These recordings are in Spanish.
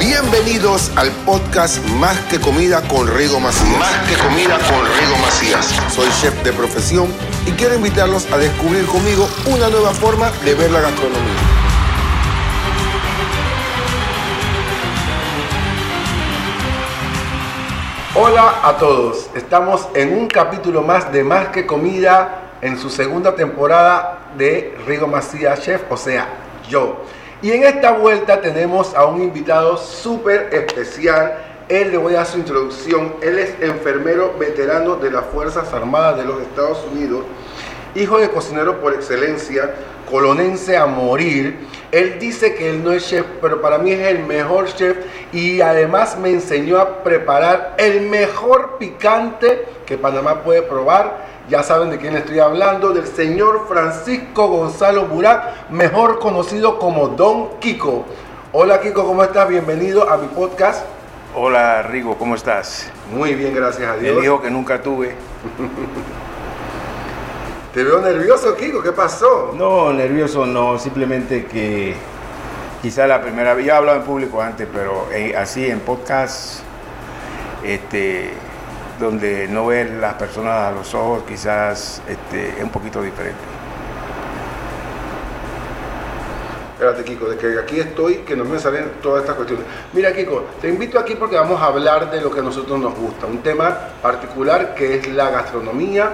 Bienvenidos al podcast Más que Comida con Rigo Macías. Más que comida con Rigo Macías. Soy chef de profesión y quiero invitarlos a descubrir conmigo una nueva forma de ver la gastronomía. Hola a todos, estamos en un capítulo más de Más que Comida en su segunda temporada de Rigo Macías Chef, o sea, yo. Y en esta vuelta tenemos a un invitado súper especial. Él le voy a dar su introducción. Él es enfermero veterano de las Fuerzas Armadas de los Estados Unidos, hijo de cocinero por excelencia, colonense a morir. Él dice que él no es chef, pero para mí es el mejor chef y además me enseñó a preparar el mejor picante que Panamá puede probar. Ya saben de quién estoy hablando, del señor Francisco Gonzalo Burak, mejor conocido como Don Kiko. Hola Kiko, ¿cómo estás? Bienvenido a mi podcast. Hola Rigo, ¿cómo estás? Muy bien, gracias a Dios. El hijo que nunca tuve. Te veo nervioso, Kiko, ¿qué pasó? No, nervioso no, simplemente que quizá la primera vez, ya he hablado en público antes, pero eh, así en podcast, este, donde no ven las personas a los ojos, quizás este, es un poquito diferente. Espérate, Kiko, de que aquí estoy, que no me salen todas estas cuestiones. Mira, Kiko, te invito aquí porque vamos a hablar de lo que a nosotros nos gusta, un tema particular que es la gastronomía,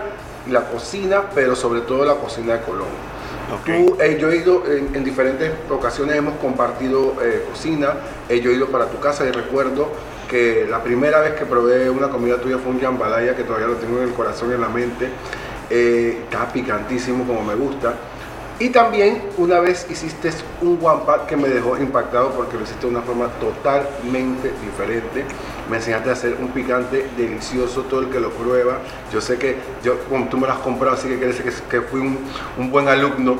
la cocina, pero sobre todo la cocina de Colombia. Tú, eh, yo he ido en, en diferentes ocasiones, hemos compartido eh, cocina, eh, yo he ido para tu casa y recuerdo que la primera vez que probé una comida tuya fue un jambalaya que todavía lo tengo en el corazón y en la mente. Eh, picantísimo como me gusta. Y también una vez hiciste un pot que me dejó impactado porque lo hiciste de una forma totalmente diferente. Me enseñaste a hacer un picante delicioso, todo el que lo prueba. Yo sé que yo, tú me lo has comprado, así que quiere decir que, que fui un, un buen alumno.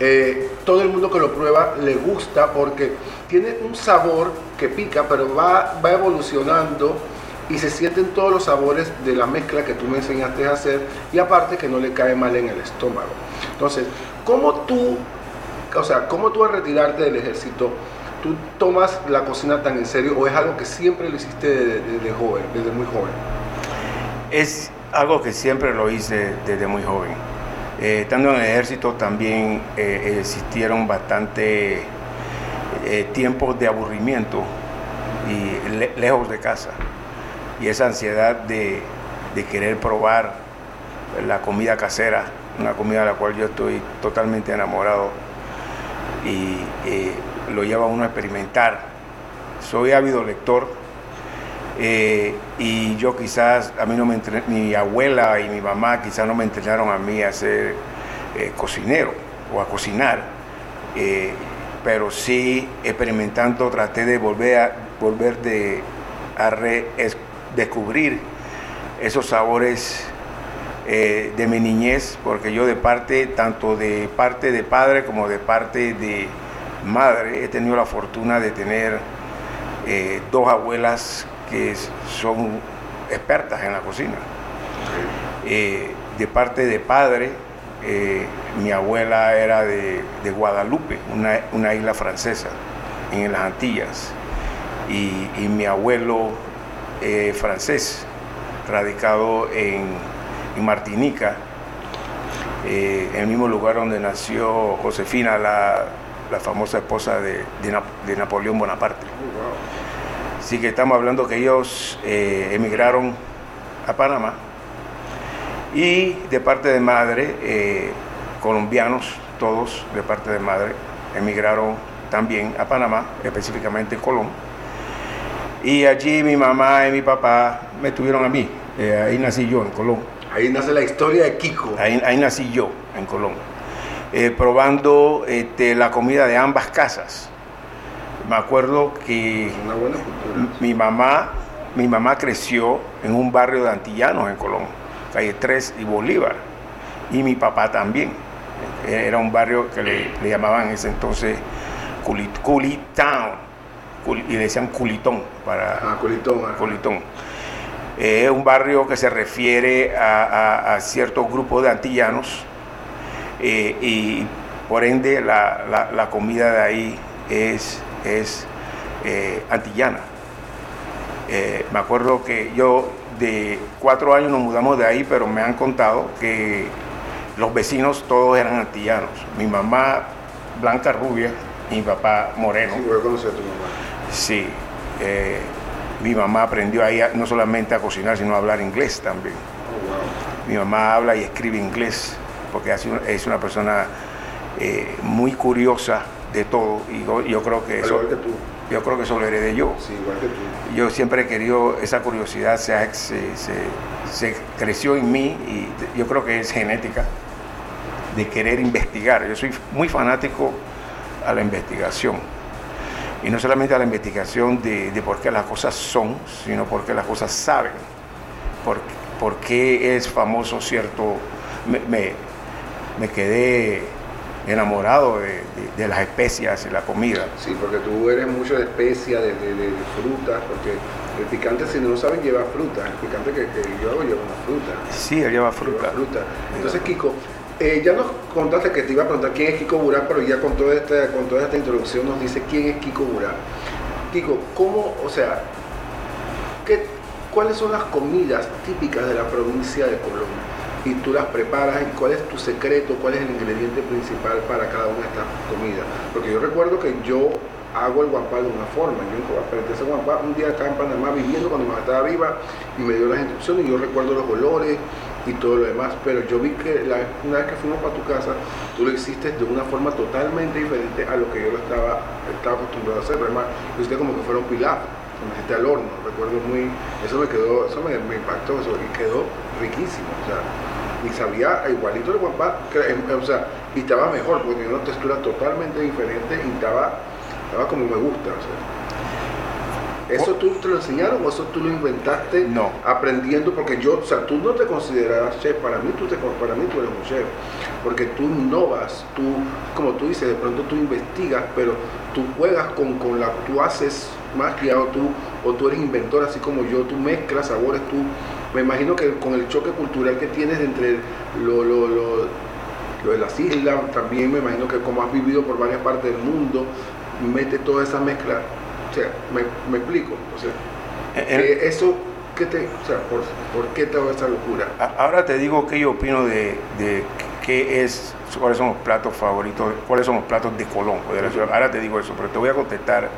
Eh, todo el mundo que lo prueba le gusta porque tiene un sabor que pica, pero va, va evolucionando y se sienten todos los sabores de la mezcla que tú me enseñaste a hacer y aparte que no le cae mal en el estómago. Entonces, ¿cómo tú, o sea, cómo tú al retirarte del ejército, tú tomas la cocina tan en serio o es algo que siempre lo hiciste desde, joven, desde muy joven? Es algo que siempre lo hice desde muy joven. Eh, estando en el ejército también eh, existieron bastante eh, tiempos de aburrimiento y le- lejos de casa. Y esa ansiedad de, querer probar la comida casera, una comida de la cual yo estoy totalmente enamorado y eh, lo lleva a uno a experimentar. Soy ávido lector eh, y yo quizás, a mí no me entre- mi abuela y mi mamá quizás no me entrenaron a mí a ser cocinero o a cocinar, pero sí experimentando traté de volver a, volver de, a re- es- descubrir esos sabores eh, de mi niñez, porque yo de parte, tanto de parte de padre como de parte de madre, he tenido la fortuna de tener eh, dos abuelas que son expertas en la cocina. Eh, de parte de padre, eh, mi abuela era de, de Guadalupe, una, una isla francesa en las Antillas, y, y mi abuelo eh, francés, radicado en, en Martinica, eh, en el mismo lugar donde nació Josefina, la, la famosa esposa de, de Nap- de Napoleón Bonaparte. Así que estamos hablando que ellos emigraron a Panamá y de parte de madre, eh, colombianos, todos de parte de madre, emigraron también a Panamá, específicamente Colón. Y allí mi mamá y mi papá me tuvieron a mí, eh, ahí nací yo en Colón. Ahí nace la historia de Kiko. Ahí, ahí nací yo, en Colón, eh, probando este, la comida de ambas casas. Me acuerdo que Una buena cultura. mi mamá, mi mamá creció en un barrio de antillanos en Colón, calle 3 y Bolívar, y mi papá también. Era un barrio que le, le llamaban en ese entonces Culit, Culitown, Cul- y le decían Culitón para, Ah, Colitón. ah. Colitón. Eh, Es un barrio que se refiere a, a- a ciertos grupos de antillanos eh, y por ende la, la- la comida de ahí es, es eh, antillana. Eh, me acuerdo que yo de cuatro años nos mudamos de ahí, pero me han contado que los vecinos todos eran antillanos. Mi mamá blanca rubia y mi papá moreno. Sí, voy a conocer a tu mamá. Sí, eh, mi mamá aprendió ahí a- no solamente a cocinar, sino a hablar inglés también. Oh, wow. Mi mamá habla y escribe inglés porque es una persona eh, muy curiosa de todo y yo, yo creo que Al eso, igual que tú. Yo creo que eso lo heredé yo. Sí, igual que tú. Yo siempre he querido esa curiosidad, se, ha- se, se- se creció en mí y yo creo que es genética de querer investigar. Yo soy muy fanático a la investigación. Y no solamente a la investigación de, de por qué las cosas son, sino por qué las cosas saben. Por, por qué es famoso cierto... Me, me- me quedé enamorado de, de- de las especias y la comida. Sí, porque tú eres mucho de especias, de, de- frutas, porque el picante, si no lo saben, lleva fruta. El picante que, que yo hago lleva una fruta. Sí, él lleva fruta. Lleva fruta. Entonces, Kiko, eh, ya nos contaste que te iba a preguntar quién es Kiko Burá, pero ya con toda esta, con toda esta introducción nos dice quién es Kiko Burá. Kiko, ¿cómo, o sea, qué, cuáles son las comidas típicas de la provincia de Colombia? Y tú las preparas, y cuál es tu secreto, cuál es el ingrediente principal para cada una de estas comidas. Porque yo recuerdo que yo hago el guampal de una forma. Yo aprendí ese guampal un día acá en Panamá viviendo cuando mi mamá estaba viva y me dio las instrucciones y yo recuerdo los olores y todo lo demás. Pero yo vi que una vez que fuimos para tu casa, tú lo hiciste de una forma totalmente diferente a lo que yo lo estaba, estaba acostumbrado a hacer. Además, lo hiciste como que fuera un pilaf, como hiciste al horno. Recuerdo muy, eso me quedó, eso me, impactó eso, y quedó riquísimo. Y sabía igualito el eh, o sea, y estaba mejor porque tenía una textura totalmente diferente y estaba, estaba como me gusta. O sea. ¿Eso tú te lo enseñaron o eso tú lo inventaste No. aprendiendo? Porque yo, o sea, tú no te consideras chef, para mí tú, te, para mí tú eres un chef, porque tú innovas, tú, como tú dices, de pronto tú investigas, pero tú juegas con, con la, tú haces magia o tú, o tú eres inventor así como yo, tú mezclas sabores, tú, me imagino que con el choque cultural que tienes entre lo, lo, lo, lo de las islas, también me imagino que como has vivido por varias partes del mundo, mete toda esa mezcla, o sea, me, me explico, o sea, En- que eso, ¿qué te, o sea, por, por qué toda esa locura? Ahora te digo qué yo opino de, de qué es, cuáles son los platos favoritos, cuáles son los platos de Colón, de la ciudad. Ahora te digo eso, pero te voy a contestar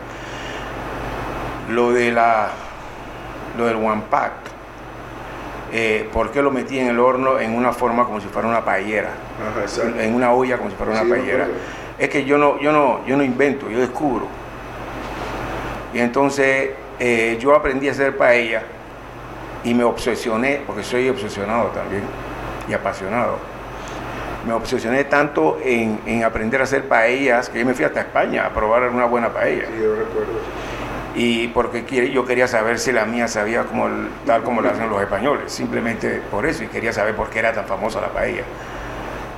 lo de la, lo del Wampak. Eh, ¿Por qué lo metí en el horno en una forma como si fuera una paellera? Ajá. En una olla como si fuera una Sí, paellera. Es que yo no, yo no, yo no invento, yo descubro. Y entonces eh, yo aprendí a hacer paella y me obsesioné, porque soy obsesionado también y apasionado. Me obsesioné tanto en, en aprender a hacer paellas que yo me fui hasta España a probar una buena paella. Sí, yo recuerdo. Y porque yo quería saber si la mía sabía como el- tal como la hacen los españoles, simplemente por eso, y quería saber por qué era tan famosa la paella.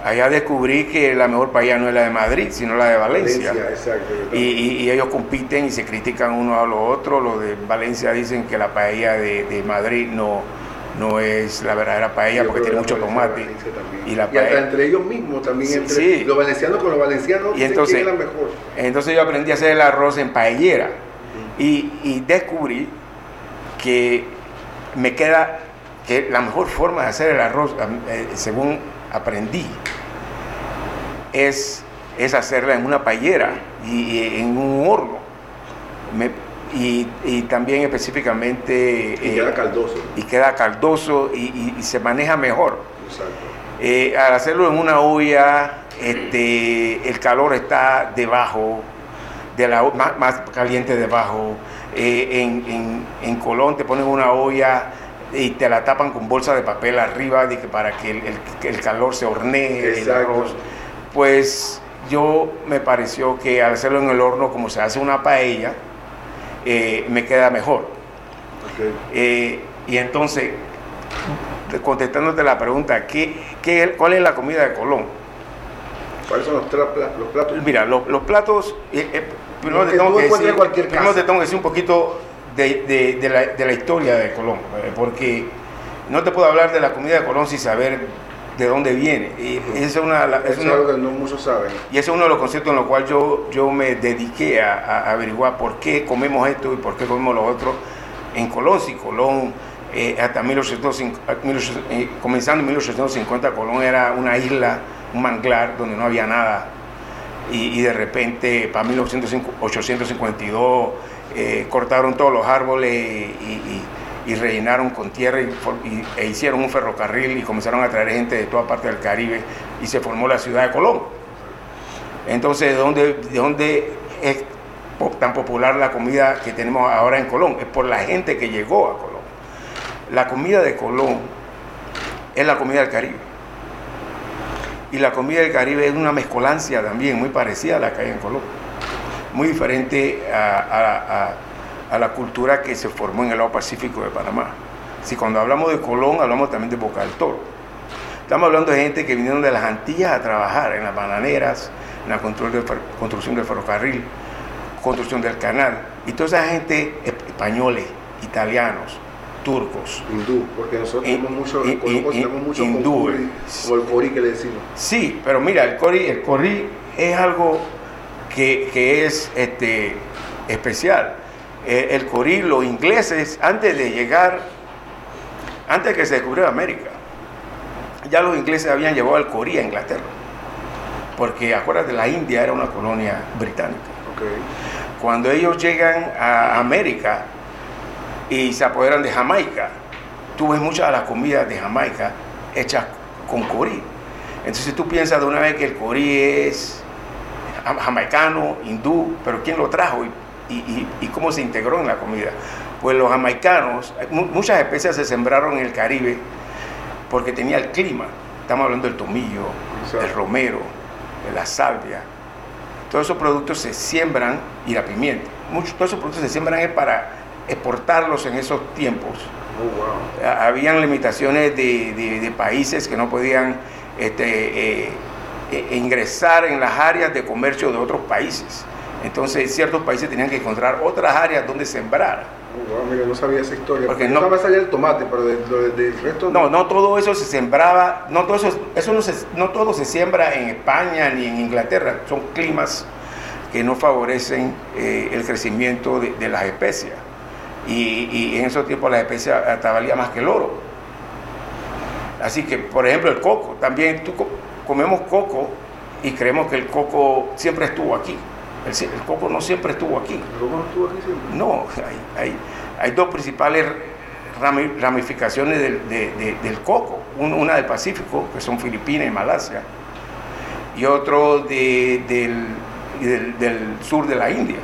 Allá descubrí que la mejor paella no es la de Madrid, sino la de Valencia. exacto. yo Y, y- y ellos compiten y se critican uno a los otros. Los de Valencia dicen que la paella de, de Madrid no, no es la verdadera paella Yo porque tiene mucho tomate. Valencia. Y la hasta paella- entre ellos mismos también, Sí, entre sí. los valencianos con los valencianos, Y entonces- quién es la mejor. Entonces yo aprendí a hacer el arroz en paellera y, y descubrí que me queda que la mejor forma de hacer el arroz, eh, según aprendí, es, es hacerla en una paellera y, y en un horno. Me- y, y también específicamente... Y eh, queda caldoso. y queda caldoso y, se maneja mejor. Exacto. Eh, al hacerlo en una olla, este, el calor está debajo, de la, más, más caliente debajo. Eh, en, en- en Colón te ponen una olla y te la tapan con bolsa de papel arriba de que para que el, el- calor se hornee el Exacto. arroz. Pues yo me pareció que al hacerlo en el horno, como se hace una paella, eh, me queda mejor. Eh, y entonces, contestándote la pregunta, ¿qué, qué- cuál es la comida de Colón? ¿Cuáles son los, los platos? Mira, lo- los platos, eh, eh, primero, te tengo que decir, primero te tengo que decir un poquito de, de- de la, de la historia de Colón, eh, porque no te puedo hablar de la comida de Colón sin saber de dónde viene. Y es una, es una- algo que no muchos saben. y ese es uno de los conceptos en los cuales yo, yo me dediqué a, a averiguar por qué comemos esto y por qué comemos lo otro en Colón. Si Colón, eh, hasta 1850, 1800, eh, comenzando en 1850, Colón era una isla, un manglar donde no había nada. Y, de repente, para 1852, eh, cortaron todos los árboles y, rellenaron con tierra e hicieron un ferrocarril y comenzaron a traer gente de toda parte del Caribe y se formó la ciudad de Colón. Entonces, ¿de dónde, de dónde es tan popular la comida que tenemos ahora en Colón? Es por la gente que llegó a Colón. La comida de Colón es la comida del Caribe. Y la comida del Caribe es una mezcolancia también muy parecida a la que hay en Colón. Muy diferente a, a- a- la cultura que se formó en el lado Pacífico de Panamá. Si cuando hablamos de Colón, hablamos también de Boca del Toro. Estamos hablando de gente que vinieron de las Antillas a trabajar en las bananeras, en la construcción del ferrocarril, construcción del canal. Y toda esa gente, españoles, italianos, turcos. Hindú, porque nosotros In- tenemos mucho, in- en Colón in- cocinamos mucho con hindú, curry, eh. o el cori que le decimos. Sí, pero mira, el cori, el cori es algo que, que es este, especial. Eh, el cori, los ingleses, antes de llegar, antes que se descubriera América, ya los ingleses habían llevado el cori a Inglaterra. Porque acuérdate, la India era una colonia británica. Ok. Cuando ellos llegan a América y se apoderan de Jamaica, tú ves muchas de las comidas de Jamaica hechas con corí. Entonces tú piensas de una vez que el corí es jam- jamaicano, hindú, pero ¿quién lo trajo y, y- y- cómo se integró en la comida? Pues los jamaicanos, mu- muchas especies se sembraron en el Caribe porque tenía el clima. Estamos hablando del tomillo, Exacto. del romero, de la salvia, todos esos productos se siembran y la pimienta. Muchos, todos esos productos se siembran es para exportarlos en esos tiempos. Oh, wow. Habían limitaciones de, de- de países que no podían este, eh, eh, ingresar en las áreas de comercio de otros países. Entonces ciertos países tenían que encontrar otras áreas donde sembrar. Oh, wow, mira, no sabía esa historia. Porque Porque no- no me salía el tomate, pero de- lo de- del resto No, no todo eso se sembraba, no todo eso, eso no, se- no todo se siembra en España ni en Inglaterra, son climas que no favorecen eh, el crecimiento de, de las especias. Y, y en esos tiempos las especias hasta valía más que el oro. Así que, por ejemplo, el coco, también tú co- comemos coco y creemos que el coco siempre estuvo aquí. El, el coco no siempre estuvo aquí. ¿Luego no estuvo aquí siempre? No, hay, hay, hay dos principales rami- ramificaciones del, de- de- del coco. Un- una del Pacífico, que son Filipinas y Malasia, y otro de- del, del- del sur de la India.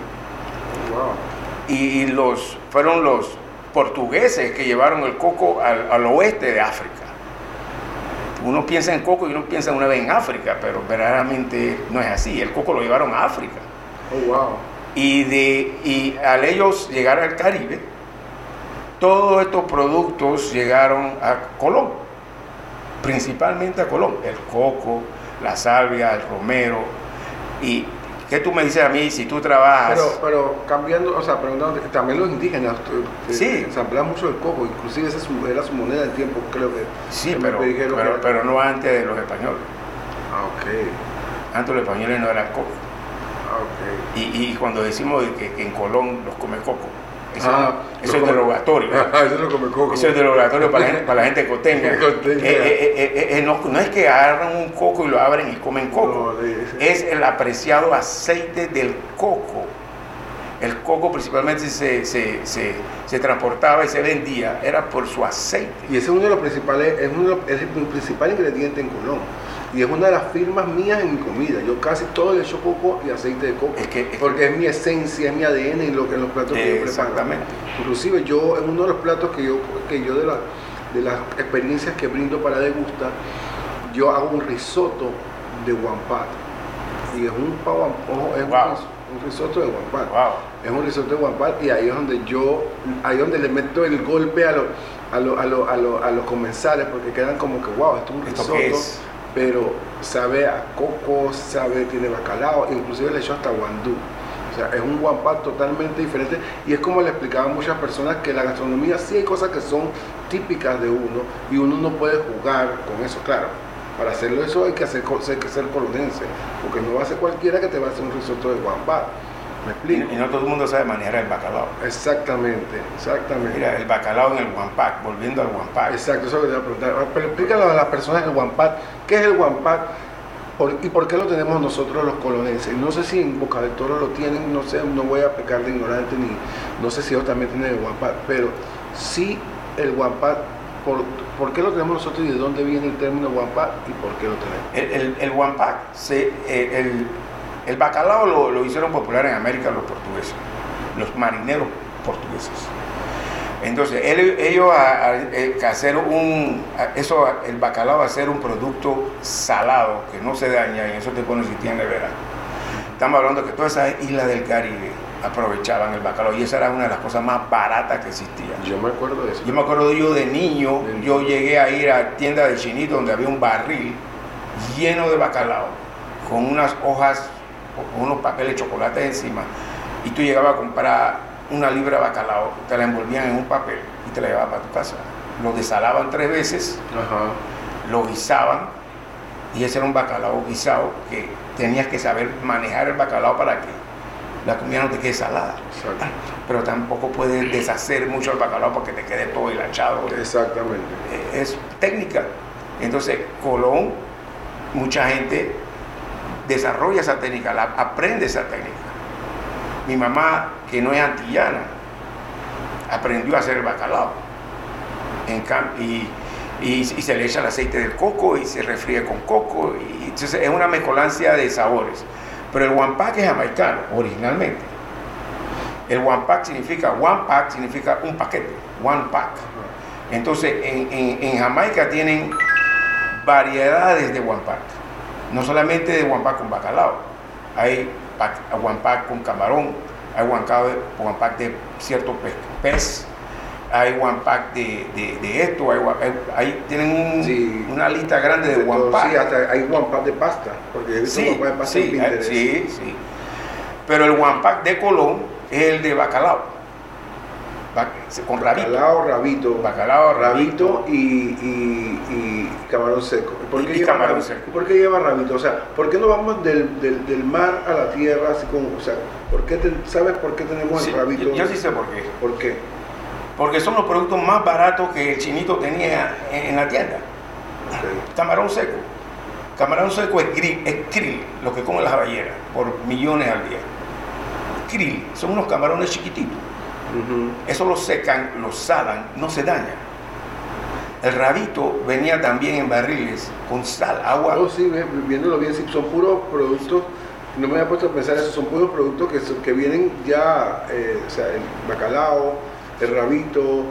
Wow. Y los, fueron los portugueses que llevaron el coco al, al oeste de África. Uno piensa en coco y uno piensa una vez en África, pero verdaderamente no es así. El coco lo llevaron a África. Oh, wow. Y, de, y al ellos llegar al Caribe, todos estos productos llegaron a Colón, principalmente a Colón, el coco, la salvia, el romero. ¿Y qué tú me dices a mí si tú trabajas? Pero, pero cambiando, o sea, preguntando, también los indígenas eh, Sí. ensamblaban mucho el coco, inclusive esa era su moneda del tiempo, creo que. sí, que pero, que pero, no antes de los españoles. Ah, ok. Antes los españoles no eran coco. Ah, ok. Y, y cuando decimos de que, que en Colón los come coco, eso, Ah, eso es come- derogatorio. Ah, eso es lo que me coco. Eso es derogatorio para la gente, para la gente costeña. Eh, eh, eh, eh, no, no es que agarran un coco y lo abren y comen coco. No, Es el apreciado aceite del coco. El coco principalmente se, se, se, se transportaba y se vendía, era por su aceite. Y ese es uno de los principales, es, uno de los- es el principal ingrediente en Colón. Y es una de las firmas mías en mi comida. Yo casi todo le echo coco y aceite de coco. Es que- es que- porque es mi esencia, es mi ADN en, lo, que- en los platos que yo preparo. Exactamente. Inclusive yo, en uno de los platos que yo, que yo de, la- de las experiencias que brindo para Degusta, yo hago un risotto de guampat. Y es un, pavo- es un Wow. un risotto de guampat. Wow. Es un risotto de guampat y ahí es donde yo, ahí es donde le meto el golpe a, los a, lo- a, lo- a, lo- a los comensales porque quedan como que, wow, esto es un ¿Esto risotto? Pero sabe a coco, sabe, tiene bacalao, inclusive le echo hasta guandú. O sea, es un guampat totalmente diferente y es como le explicaban muchas personas que la gastronomía sí hay cosas que son típicas de uno y uno no puede jugar con eso, claro. Para hacerlo eso hay que, hacer, hay que ser colonense, porque no va a ser cualquiera que te va a hacer un risotto de guambá. ¿Me explico? Y no todo el mundo sabe manejar el bacalao. Exactamente, exactamente. Mira, el bacalao en el guampac, volviendo al guampac. Exacto, eso es lo que te voy a preguntar. Pero explícale a las personas el guampac. ¿Qué es el guampac? Por- ¿Y por qué lo tenemos nosotros los colonenses? No sé si en Boca del Toro lo tienen, no sé, no voy a pecar de ignorante ni no sé si ellos también tienen el guampac, pero sí el guampac, por, ¿por qué lo tenemos nosotros y de dónde viene el término guampac y por qué lo tenemos? El, el, el guampac, se, eh, el, el bacalao lo, lo hicieron popular en América los portugueses, los marineros portugueses. Entonces, él- ellos a, a- eh, hacer un, a- eso, el bacalao hacer un producto salado que no se daña y eso te pone si tiene nevera. Estamos hablando que todas esas islas del Caribe aprovechaban el bacalao y esa era una de las cosas más baratas que existían. Yo me acuerdo de eso. Yo me acuerdo yo de niño, De yo llegué a ir a tienda de chinito donde había un barril lleno de bacalao, con unas hojas, unos papeles de chocolate encima, y tú llegabas a comprar una libra de bacalao, te la envolvían en un papel y te la llevabas para tu casa. Lo desalaban tres veces, Ajá. lo guisaban, y ese era un bacalao guisado que tenías que saber manejar el bacalao para que la comida no te quede salada. Exacto. Pero tampoco puedes deshacer mucho el bacalao porque te quede todo hilachado. Exactamente. Eh, es técnica. Entonces, Colón, mucha gente desarrolla esa técnica, aprende esa técnica. Mi mamá, que no es antillana, aprendió a hacer bacalao. En y, y- se le echa el aceite del coco y se refríe con coco. Y, entonces es una mezcolancia de sabores. Pero el guampac es jamaicano, originalmente. El guampac significa, one pack significa un paquete, one pack. Entonces, en, en- Jamaica tienen variedades de guampac. No solamente de guampac con bacalao. Hay pa- guampac con camarón, hay guampac de, cierto pe- pez, hay guampac de, de- de esto, hay, tienen un- Sí. una lista grande de De. Sí, hasta hay guampac de pasta, porque he visto Sí, de pasta en sí, Pinterest. sí, sí. Pero el guampac de Colón es el de bacalao. Con rabito. Bacalao, rabito. Bacalao, rabito y, y- y camarón seco. ¿Por qué y lleva camarón rabito? seco. ¿Por qué lleva rabito? O sea, ¿por qué no vamos del, del- del mar a la tierra así como, o sea, ¿por qué te- ¿sabes por qué tenemos Sí, el rabito? yo, sí sé por qué. ¿Por qué? Porque son los productos más baratos que el chinito tenía en, en la tienda. Camarón seco. Camarón seco es, grill, es krill, lo que comen las ballenas, por millones al día. Krill, son unos camarones chiquititos. Eso lo secan, lo salan, no se daña. El rabito venía también en barriles con sal, agua. Oh, sí, viéndolo bien, sí, son puros productos, no me había puesto a pensar eso, son puros productos que, son- que vienen ya, eh, o sea, el bacalao, el rabito,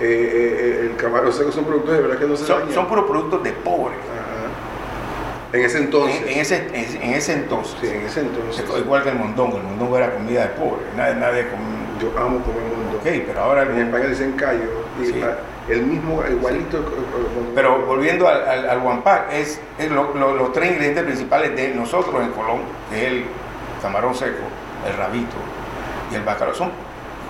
eh, eh, el camarón seco, son productos de verdad que no se Son, dañan. son puros productos de pobre. Ajá. En ese entonces. En, en ese, en, en ese entonces. Sí, en ese entonces. Igual que el mondongo. El mondongo era comida de pobre. Nadie, nadie com- Yo amo comer mundo. Ok, pero ahora En España dicen callo. Y Sí. el mismo, igualito. Pero volviendo al, al, al es, es lo- lo- los tres ingredientes principales de nosotros en Colón, que es el camarón seco, el rabito y el bacalao. Son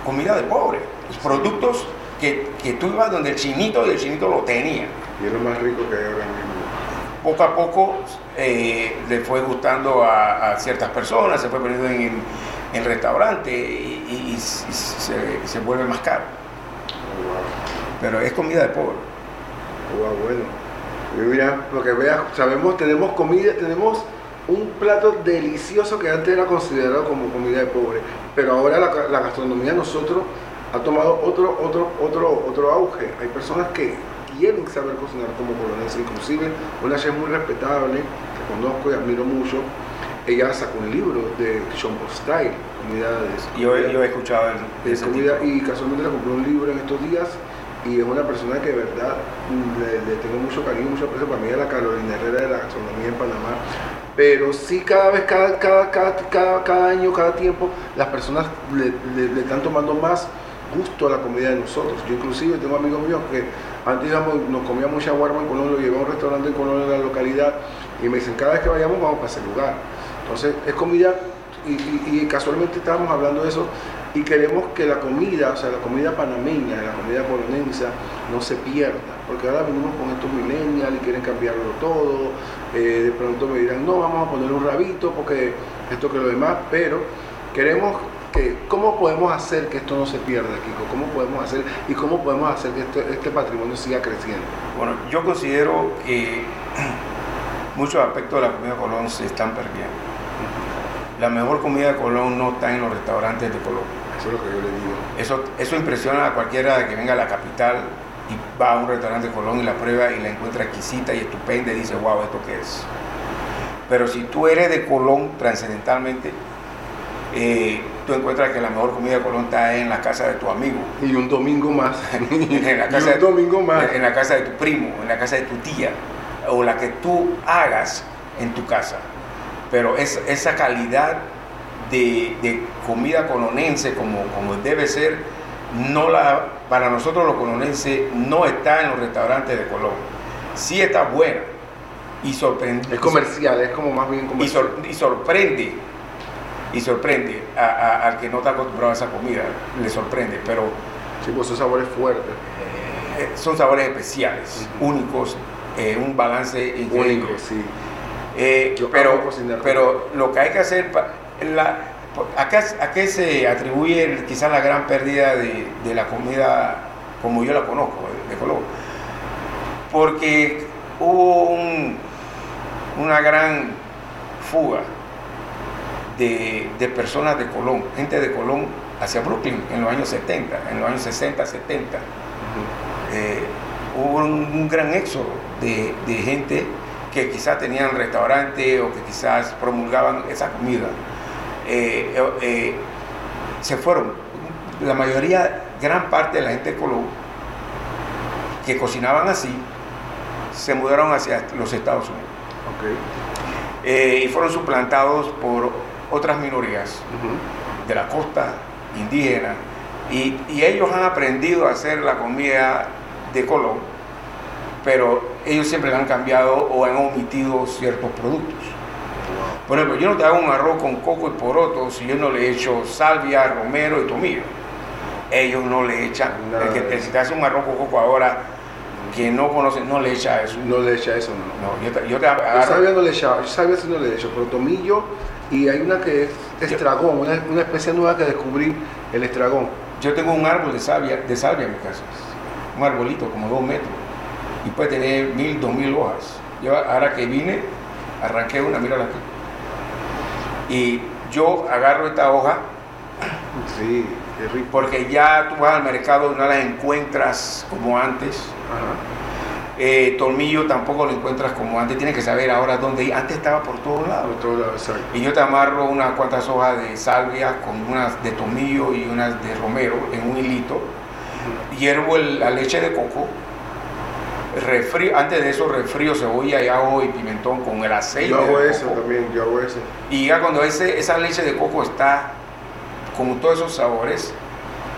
comida de pobre. Los productos que, que tú ibas donde el chinito y el chinito lo tenía. Y es lo más rico que hay ahora mismo. Poco a poco eh, le fue gustando a, a ciertas personas, se fue poniendo en, en, restaurantes y, se, se vuelve más caro. Pero es comida de pobre. wow. Wow, bueno. Mira, lo que veas, sabemos, tenemos comida, tenemos un plato delicioso que antes era considerado como comida de pobre. Pero ahora la, gastronomía nosotros ha tomado otro, otro, otro, otro auge. Hay personas que quieren saber cocinar como colonense, inclusive una chef muy respetable que conozco y admiro mucho. Ella sacó un libro de Chombo Style, comida de Yo, yo he escuchado de, de de ese comida tipo. y casualmente le compré un libro en estos días y es una persona que de verdad mm, le, le tengo mucho cariño, mucho aprecio. Para mí es la Carolina Herrera de la gastronomía en Panamá. Pero sí cada vez, cada, cada, cada, cada, cada año, cada tiempo las personas le, le- le están tomando más gusto a la comida de nosotros. Yo inclusive tengo amigos míos que antes íbamos, nos comíamos mucha shawarma en Colón, lo llevé a un restaurante en Colón en la localidad y me dicen cada vez que vayamos vamos para ese lugar entonces es comida y, casualmente estábamos hablando de eso. y queremos que la comida, o sea, la comida panameña, la comida colonense, no se pierda, porque ahora venimos con estos millennials y quieren cambiarlo todo, eh, de pronto me dirán, no, vamos a poner un rabito porque esto que lo demás, pero queremos que, ¿cómo podemos hacer que esto no se pierda, Kiko? ¿Cómo podemos hacer y cómo podemos hacer que este, este patrimonio siga creciendo? Bueno, yo considero que muchos aspectos de la comida Colón se están perdiendo. La mejor comida de Colón no está en los restaurantes de Colón. Eso es lo que yo le digo. Eso, eso impresiona a cualquiera que venga a la capital y va a un restaurante de Colón y la prueba y la encuentra exquisita y estupenda y dice, wow, ¿esto qué es? Pero si tú eres de Colón trascendentalmente, eh, tú encuentras que la mejor comida de Colón está en la casa de tu amigo. Y un domingo más. en la casa y un de, domingo más. en la casa de tu primo, en la casa de tu tía, o la que tú hagas en tu casa. Pero es, esa calidad de, de comida colonense como, como debe ser, no la, para nosotros los colonenses no está en los restaurantes de Colón. Sí está buena y sorprende. Es comercial, es como más bien y, comercial. sor- y sorprende y sorprende a- a- al que no está acostumbrado a esa comida, le sorprende, pero Sí, pues esos sabores fuertes. eh, son sabores especiales, únicos, eh, un balance increíble. Únicos, sí. Eh, pero, pero lo que hay que hacer, pa- la, ¿a, qué, a qué se atribuye quizás la gran pérdida de, de la comida como yo la conozco, de, de Colón? Porque hubo un- una gran fuga de, de personas de Colón, gente de Colón hacia Brooklyn en los años 70, en los años 60, 70 eh, hubo un, un gran éxodo de, de gente que quizás tenían restaurante o que quizás promulgaban esa comida. Eh, eh, eh, se fueron. La mayoría, gran parte de la gente de Colón, que cocinaban así, se mudaron hacia los Estados Unidos. Eh, y fueron suplantados por otras minorías de la costa indígena y, y ellos han aprendido a hacer la comida de Colón, pero ellos siempre han cambiado o han omitido ciertos productos. Por ejemplo, yo no te hago un arroz con coco y poroto si yo no le echo salvia, romero y tomillo. Ellos no le echan, Nada el que te, si te hace un arroz con coco ahora, que no conoce, no le echa eso. No le echa eso, no. No, yo te, yo te Yo agarro- sabía no le echaba, yo sabía si no le echo, pero tomillo y hay una que es estragón, una, una especie nueva que descubrí, el estragón. Yo tengo un árbol de salvia, de salvia en mi casa, un arbolito como dos metros, y puede tener mil, dos mil hojas. Yo ahora que vine, arranqué una, mírala aquí. Y yo agarro esta hoja Sí, qué rico. porque ya tú vas al mercado y no las encuentras como antes. Ajá. Eh, tornillo tampoco lo encuentras como antes, tienes que saber ahora dónde ir. Antes estaba por todos lados. Por todos lados, exacto. Y yo te amarro unas cuantas hojas de salvia con unas de tomillo y unas de romero en un hilito. Hiervo el- la leche de coco. Refrío, antes de eso refrío cebolla y ajo y pimentón con el aceite. Yo hago eso coco. también, yo hago eso. Y ya cuando ese, esa leche de coco está con todos esos sabores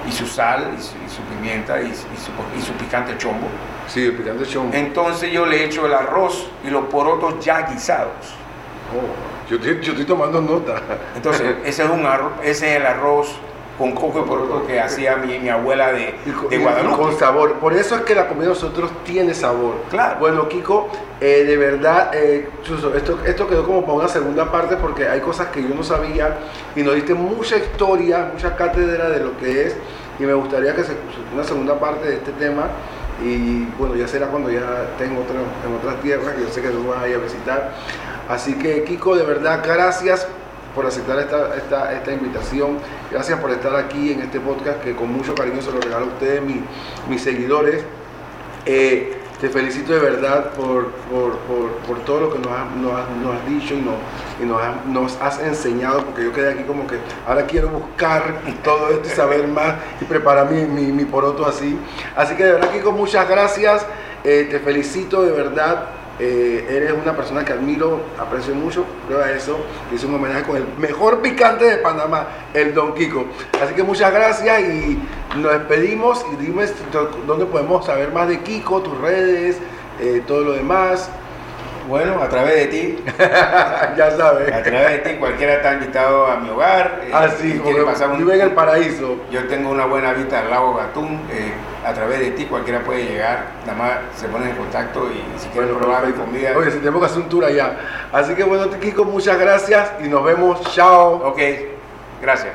y su sal y su, y su pimienta y, y su, y su picante chombo, Sí, el picante chombo. entonces yo le echo el arroz y los porotos ya guisados. Oh, yo, estoy- yo estoy tomando nota. Entonces, ese es un arroz, ese es el arroz con coco y poroto que hacía mi, mi abuela de, de Guadalupe. con sabor. Por eso es que la comida de nosotros tiene sabor. Claro. Bueno, Kiko, eh, de verdad, eh, Chuzo, esto, esto quedó como para una segunda parte porque hay cosas que yo no sabía y nos diste mucha historia, mucha cátedra de lo que es y me gustaría que se una segunda parte de este tema y bueno, ya será cuando ya en, otro- en otras tierras que yo sé que tú vas a ir a visitar. Así que Kiko, de verdad, gracias por aceptar esta, esta, esta invitación. Gracias por estar aquí en este podcast que con mucho cariño se lo regalo a ustedes, mi- mis seguidores. Eh, te felicito de verdad por, por, por, por todo lo que nos has, nos has- nos has dicho y, nos, y nos, has, nos has enseñado, porque yo quedé aquí como que ahora quiero buscar todo esto y saber más y preparar mi, mi, mi poroto así. Así que de verdad, Kiko, muchas gracias. Eh, te felicito de verdad. Eh, eres una persona que admiro, aprecio mucho, prueba eso. Hice un homenaje con el mejor picante de Panamá, el Don Kiko. Así que muchas gracias y nos despedimos. Y dime dónde podemos saber más de Kiko, tus redes, eh, todo lo demás. Bueno, a través de ti, ya sabes. a través de ti, cualquiera está invitado a mi hogar. eh, Así, porque pasar un- vive en el paraíso. Yo tengo una buena vista al lago Gatún. eh, a través de ti cualquiera puede llegar. Nada más se pone en contacto y si quiere Bueno, probar mi comida. Oye, si tenemos que hacer un tour allá. Así que bueno, Kiko, muchas gracias y nos vemos. Chao. Ok, gracias.